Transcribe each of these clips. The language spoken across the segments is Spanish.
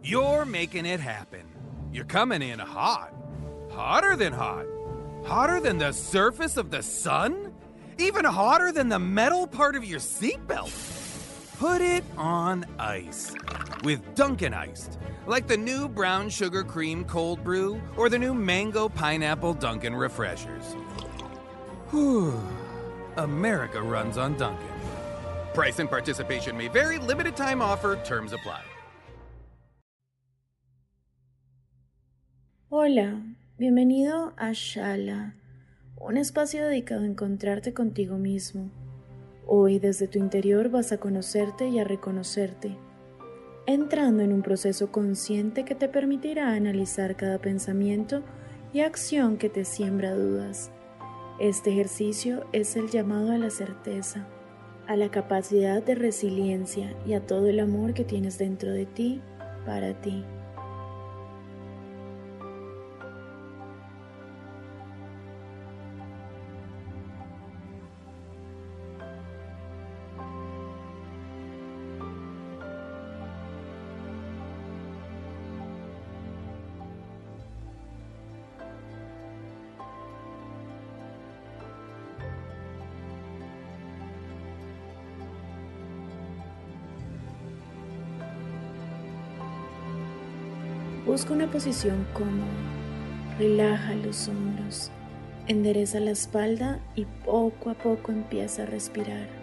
You're making it happen. You're coming in hot. Hotter than hot. Hotter than the surface of the sun? Even hotter than the metal part of your seatbelt. Put it on ice with Dunkin' Iced, like the new brown sugar cream cold brew or the new mango pineapple Dunkin' refreshers. Whew. America runs on Dunkin'. Price and participation may vary, limited time offer, terms apply. Hola, bienvenido a Shala, un espacio dedicado a encontrarte contigo mismo. Hoy desde tu interior vas a conocerte y a reconocerte, entrando en un proceso consciente que te permitirá analizar cada pensamiento y acción que te siembra dudas. Este ejercicio es el llamado a la certeza, a la capacidad de resiliencia y a todo el amor que tienes dentro de ti para ti. Busca una posición cómoda. Relaja los hombros. Endereza la espalda y poco a poco empieza a respirar.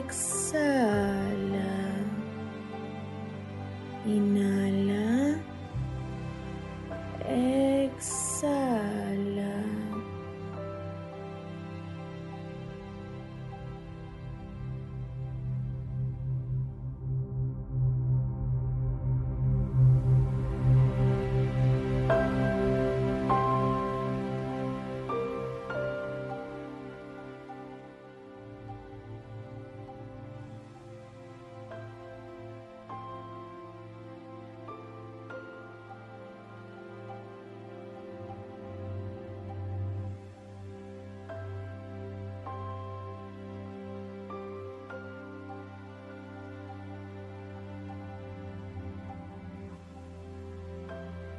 Exhala. Inhala.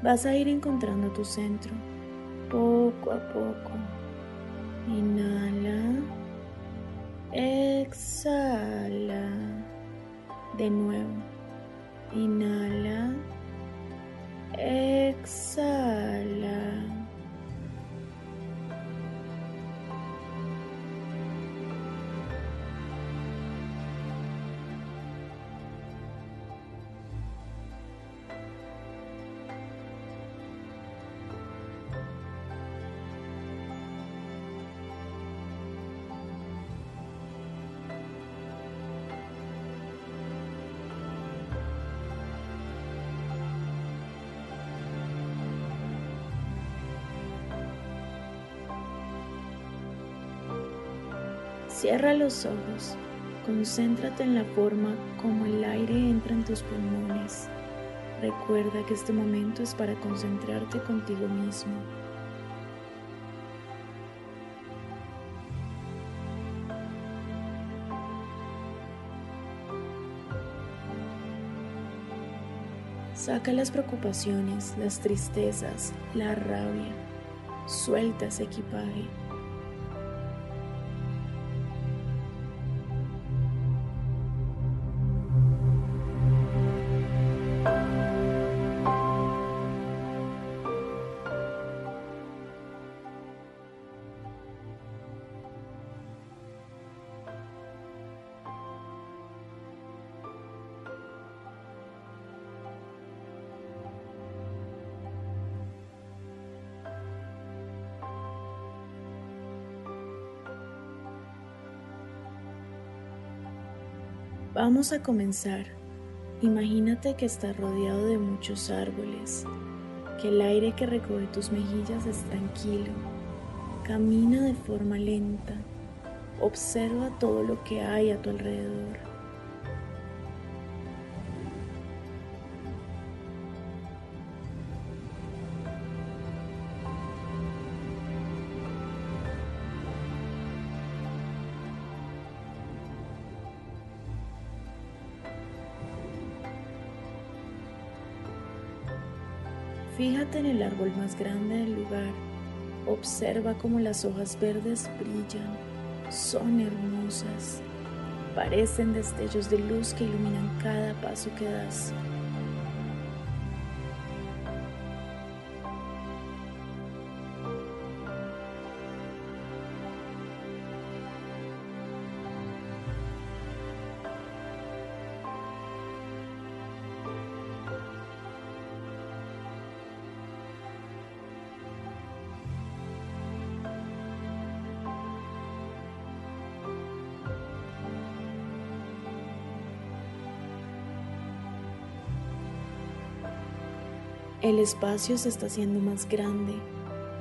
Vas a ir encontrando tu centro poco a poco. Inhala. Exhala. De nuevo. Inhala. Exhala. Cierra los ojos. Concéntrate en la forma como el aire entra en tus pulmones. Recuerda que este momento es para concentrarte contigo mismo. Saca las preocupaciones, las tristezas, la rabia. Suelta ese equipaje. Vamos a comenzar. Imagínate que estás rodeado de muchos árboles, que el aire que recoge tus mejillas es tranquilo. Camina de forma lenta. Observa todo lo que hay a tu alrededor. Fíjate en el árbol más grande del lugar. Observa cómo las hojas verdes brillan. Son hermosas. Parecen destellos de luz que iluminan cada paso que das. El espacio se está haciendo más grande,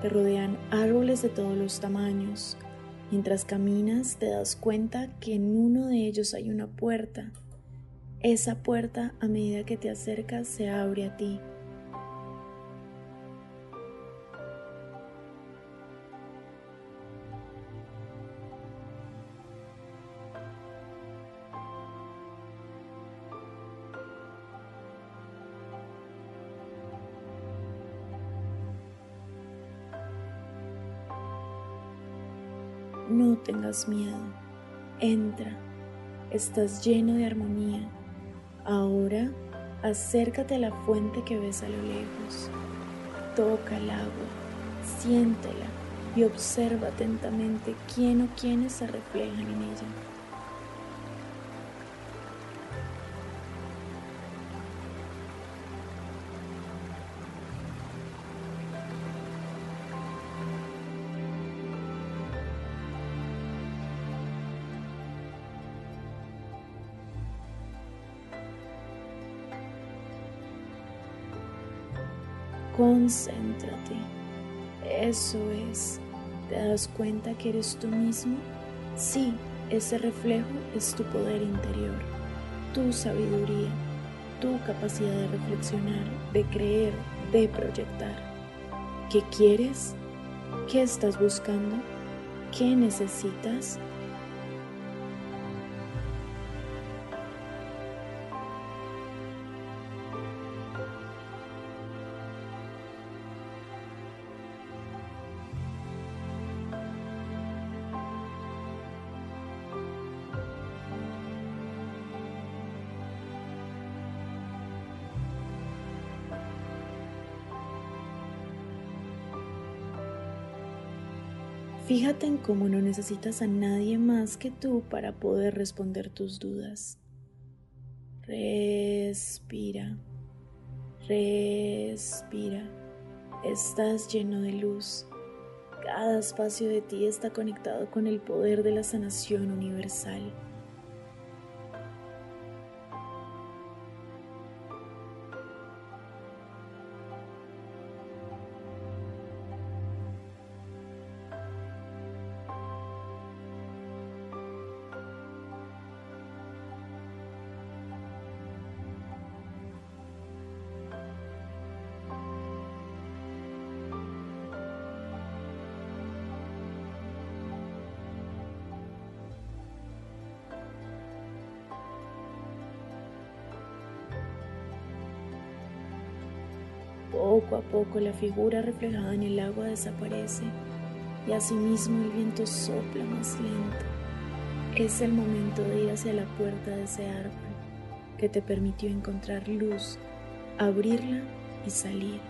te rodean árboles de todos los tamaños. Mientras caminas te das cuenta que en uno de ellos hay una puerta. Esa puerta a medida que te acercas se abre a ti. No tengas miedo. Entra. Estás lleno de armonía. Ahora acércate a la fuente que ves a lo lejos. Toca el agua, siéntela y observa atentamente quién o quiénes se reflejan en ella. Concéntrate. Eso es. ¿Te das cuenta que eres tú mismo? Sí, ese reflejo es tu poder interior, tu sabiduría, tu capacidad de reflexionar, de creer, de proyectar. ¿Qué quieres? ¿Qué estás buscando? ¿Qué necesitas? Fíjate en cómo no necesitas a nadie más que tú para poder responder tus dudas. Respira, respira. Estás lleno de luz. Cada espacio de ti está conectado con el poder de la sanación universal. Poco a poco la figura reflejada en el agua desaparece y asimismo el viento sopla más lento. Es el momento de ir hacia la puerta de ese árbol que te permitió encontrar luz, abrirla y salir.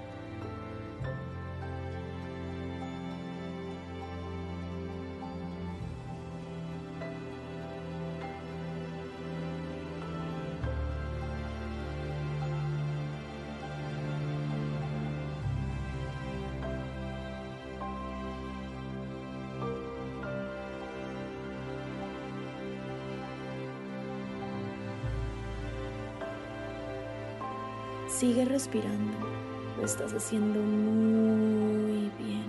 Sigue respirando, lo estás haciendo muy bien.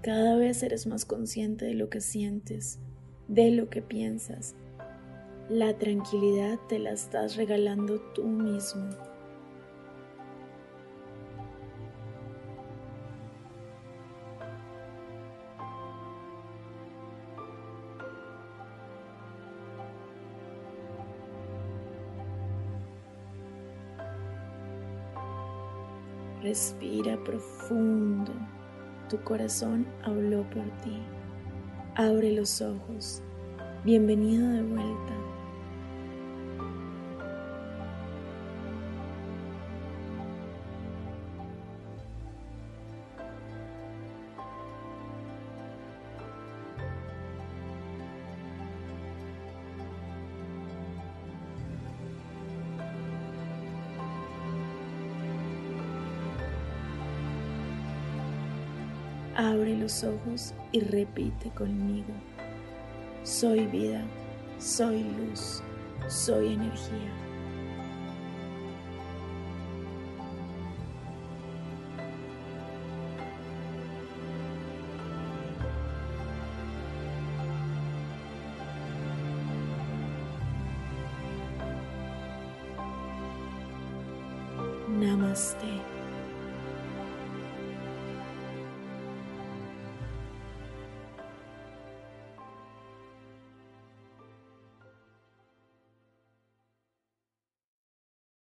Cada vez eres más consciente de lo que sientes de lo que piensas. La tranquilidad te la estás regalando tú mismo. Respira profundo. Tu corazón habló por ti. Abre los ojos. Bienvenido de vuelta. Abre los ojos y repite conmigo. Soy vida, soy luz, soy energía. Namaste.